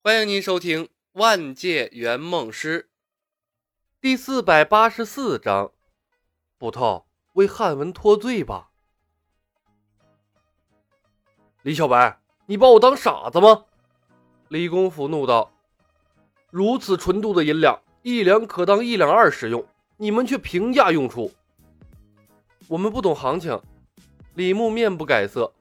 欢迎您收听《万界圆梦师》第四百八十四章。捕头为汉文脱罪吧。李小白，你把我当傻子吗？李公甫怒道：“如此纯度的银两，一两可当一两二使用，你们却平价用出。我们不懂行情。”李牧面不改色。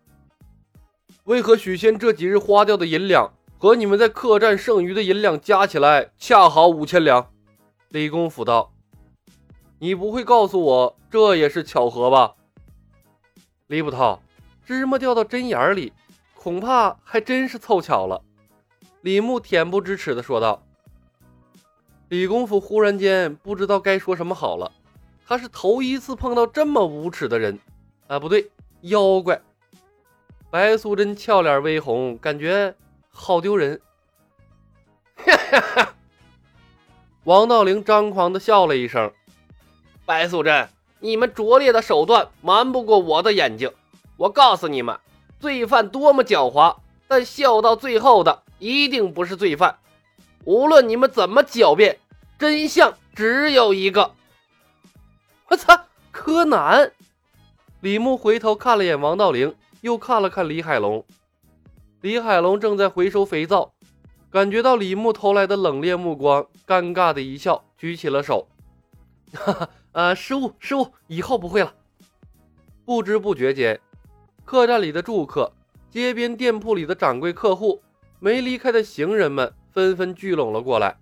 为何许仙这几日花掉的银两？和你们在客栈剩余的银两加起来，恰好五千两。李公甫道：“你不会告诉我这也是巧合吧？”李捕头，芝麻掉到针眼里，恐怕还真是凑巧了。李牧恬不知耻地说道。李公甫忽然间不知道该说什么好了，他是头一次碰到这么无耻的人啊！不对，妖怪。白素贞俏脸微红，感觉。好丢人！哈哈哈！王道陵张狂的笑了一声：“白素贞，你们拙劣的手段瞒不过我的眼睛。我告诉你们，罪犯多么狡猾，但笑到最后的一定不是罪犯。无论你们怎么狡辩，真相只有一个。”我操！柯南！李牧回头看了眼王道陵，又看了看李海龙。李海龙正在回收肥皂，感觉到李牧投来的冷冽目光，尴尬的一笑，举起了手：“ 哈哈，呃，失误，失误，以后不会了。”不知不觉间，客栈里的住客、街边店铺里的掌柜客户、没离开的行人们纷纷聚拢了过来，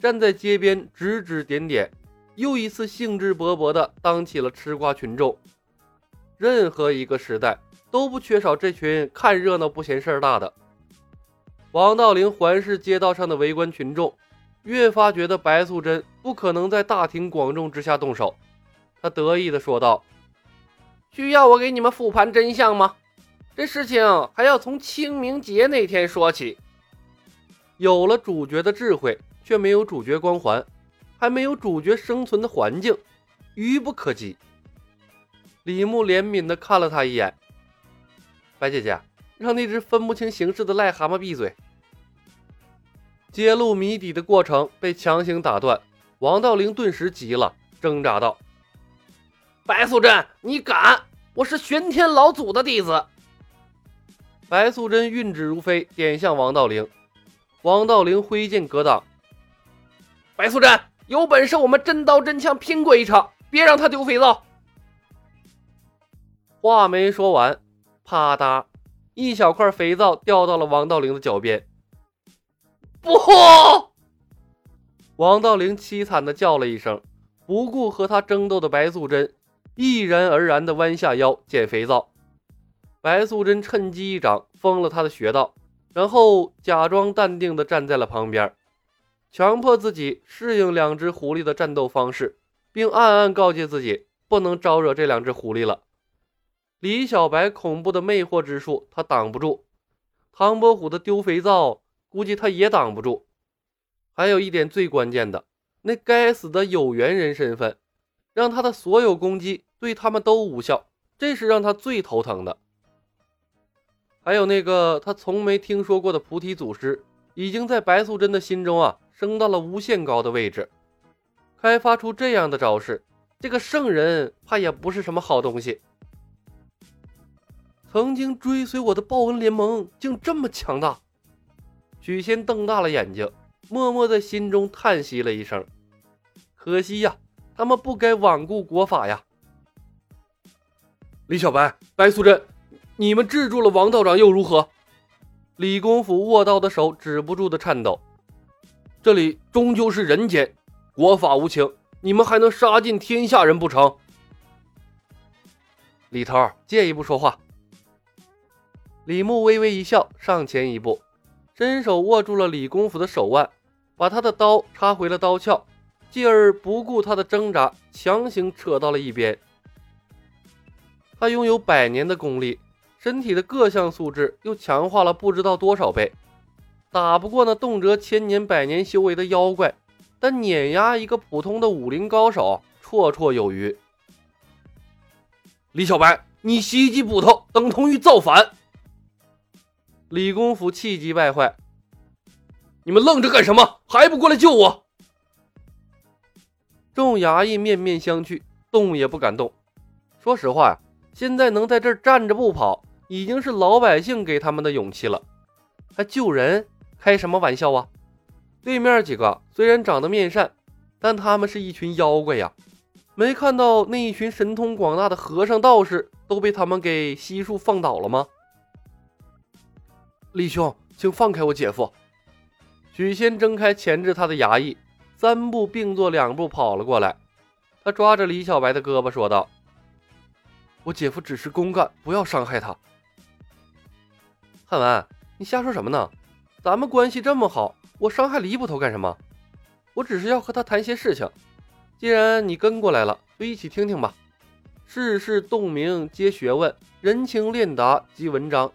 站在街边指指点点，又一次兴致勃勃地当起了吃瓜群众。任何一个时代。都不缺少这群看热闹不嫌事儿大的。王道陵环视街道上的围观群众，越发觉得白素贞不可能在大庭广众之下动手。他得意地说道：“需要我给你们复盘真相吗？这事情还要从清明节那天说起。有了主角的智慧，却没有主角光环，还没有主角生存的环境，愚不可及。”李牧怜悯地看了他一眼。白姐姐，让那只分不清形势的癞蛤蟆闭嘴！揭露谜底的过程被强行打断，王道陵顿时急了，挣扎道：“白素贞，你敢！我是玄天老祖的弟子！”白素贞运指如飞，点向王道陵。王道陵挥剑格挡：“白素贞，有本事我们真刀真枪拼过一场，别让他丢肥皂！”话没说完。啪嗒，一小块肥皂掉到了王道陵的脚边。不！王道陵凄惨的叫了一声，不顾和他争斗的白素贞，毅然而然的弯下腰捡肥皂。白素贞趁机一掌封了他的穴道，然后假装淡定的站在了旁边，强迫自己适应两只狐狸的战斗方式，并暗暗告诫自己不能招惹这两只狐狸了。李小白恐怖的魅惑之术，他挡不住；唐伯虎的丢肥皂，估计他也挡不住。还有一点最关键的，那该死的有缘人身份，让他的所有攻击对他们都无效，这是让他最头疼的。还有那个他从没听说过的菩提祖师，已经在白素贞的心中啊升到了无限高的位置。开发出这样的招式，这个圣人怕也不是什么好东西。曾经追随我的报恩联盟竟这么强大，许仙瞪大了眼睛，默默在心中叹息了一声：“可惜呀，他们不该罔顾国法呀。”李小白、白素贞，你们制住了王道长又如何？李公甫握刀的手止不住的颤抖。这里终究是人间，国法无情，你们还能杀尽天下人不成？李头，借一步说话。李牧微微一笑，上前一步，伸手握住了李公甫的手腕，把他的刀插回了刀鞘，继而不顾他的挣扎，强行扯到了一边。他拥有百年的功力，身体的各项素质又强化了不知道多少倍，打不过那动辄千年百年修为的妖怪，但碾压一个普通的武林高手绰绰有余。李小白，你袭击捕头，等同于造反！李公甫气急败坏，你们愣着干什么？还不过来救我！众衙役面面相觑，动也不敢动。说实话呀，现在能在这儿站着不跑，已经是老百姓给他们的勇气了。还救人？开什么玩笑啊！对面几个虽然长得面善，但他们是一群妖怪呀！没看到那一群神通广大的和尚道士都被他们给悉数放倒了吗？李兄，请放开我姐夫！许仙挣开钳制他的衙役，三步并作两步跑了过来。他抓着李小白的胳膊说道：“我姐夫只是公干，不要伤害他。”汉文，你瞎说什么呢？咱们关系这么好，我伤害李捕头干什么？我只是要和他谈些事情。既然你跟过来了，就一起听听吧。世事洞明皆学问，人情练达即文章。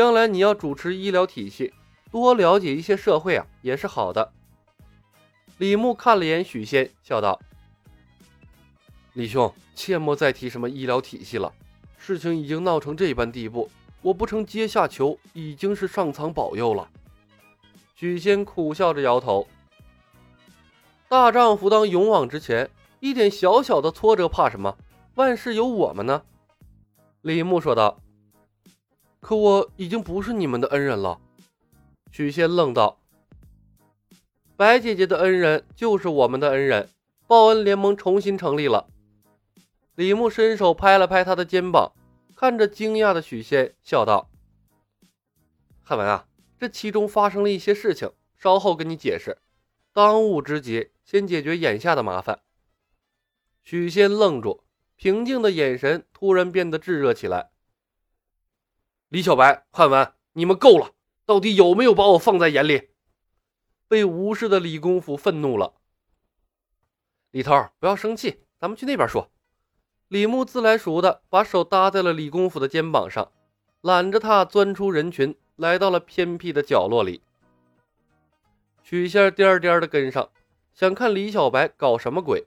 将来你要主持医疗体系，多了解一些社会啊，也是好的。李牧看了眼许仙，笑道：“李兄，切莫再提什么医疗体系了。事情已经闹成这般地步，我不成阶下囚，已经是上苍保佑了。”许仙苦笑着摇头：“大丈夫当勇往直前，一点小小的挫折怕什么？万事有我们呢。”李牧说道：“可我已经不是你们的恩人了。”许仙愣道：“白姐姐的恩人就是我们的恩人，报恩联盟重新成立了。”李牧伸手拍了拍他的肩膀，看着惊讶的许仙，笑道：“汉文啊。”这其中发生了一些事情，稍后跟你解释。当务之急，先解决眼下的麻烦。许仙愣住，平静的眼神突然变得炙热起来。李小白、汉文，你们够了！到底有没有把我放在眼里？被无视的李公甫愤怒了。李头，不要生气，咱们去那边说。李牧自来熟的把手搭在了李公甫的肩膀上，揽着他钻出人群。来到了偏僻的角落里，许仙颠颠的跟上，想看李小白搞什么鬼。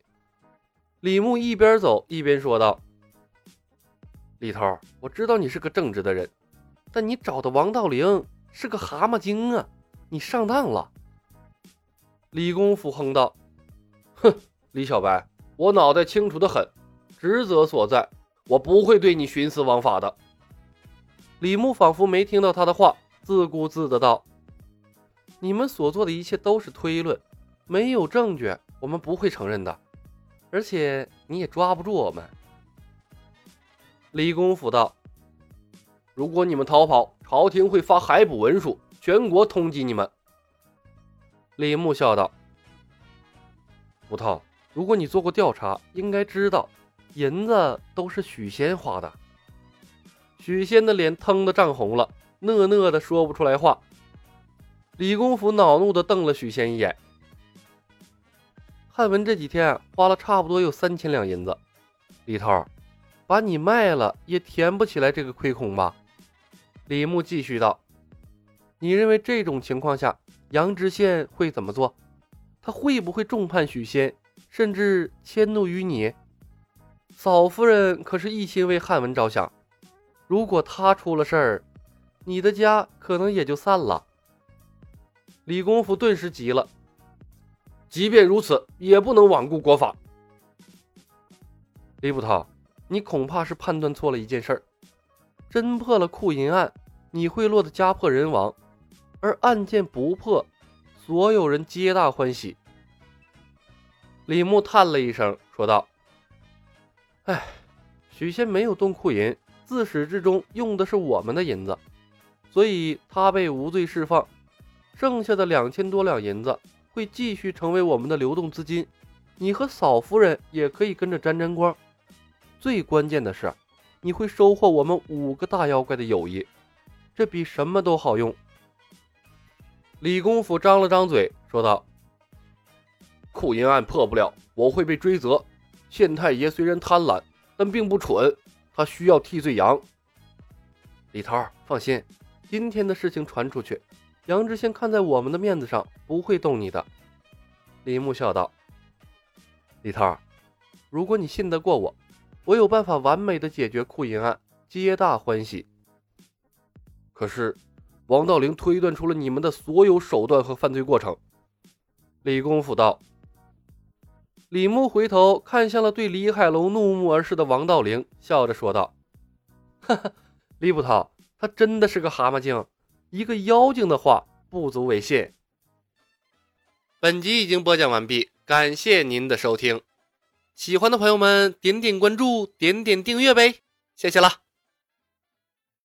李牧一边走一边说道：“李头，我知道你是个正直的人，但你找的王道灵是个蛤蟆精啊，你上当了。”李公甫哼道：“哼，李小白，我脑袋清楚的很，职责所在，我不会对你徇私枉法的。”李牧仿佛没听到他的话。自顾自的道：“你们所做的一切都是推论，没有证据，我们不会承认的。而且你也抓不住我们。”李公甫道：“如果你们逃跑，朝廷会发海捕文书，全国通缉你们。”李牧笑道：“捕头，如果你做过调查，应该知道，银子都是许仙花的。”许仙的脸腾的涨红了。讷讷的说不出来话，李公甫恼怒的瞪了许仙一眼。汉文这几天花了差不多有三千两银子，李头，把你卖了也填不起来这个亏空吧？李牧继续道：“你认为这种情况下，杨知县会怎么做？他会不会重判许仙，甚至迁怒于你？嫂夫人可是一心为汉文着想，如果他出了事儿……”你的家可能也就散了。李公甫顿时急了，即便如此，也不能罔顾国法。李捕头，你恐怕是判断错了一件事儿。侦破了库银案，你会落得家破人亡；而案件不破，所有人皆大欢喜。李牧叹了一声，说道：“哎，许仙没有动库银，自始至终用的是我们的银子。”所以他被无罪释放，剩下的两千多两银子会继续成为我们的流动资金，你和嫂夫人也可以跟着沾沾光。最关键的是，你会收获我们五个大妖怪的友谊，这比什么都好用。李公甫张了张嘴，说道：“库银案破不了，我会被追责。县太爷虽然贪婪，但并不蠢，他需要替罪羊。”李涛，放心。今天的事情传出去，杨知县看在我们的面子上，不会动你的。”李牧笑道。“李涛，如果你信得过我，我有办法完美的解决库银案，皆大欢喜。可是，王道陵推断出了你们的所有手段和犯罪过程。李公甫道。李牧回头看向了对李海龙怒目而视的王道陵，笑着说道：“ 哈哈，李捕头，他真的是个蛤蟆精，一个妖精的话不足为信。”本集已经播讲完毕，感谢您的收听。喜欢的朋友们，点点关注，点点订阅呗，谢谢了。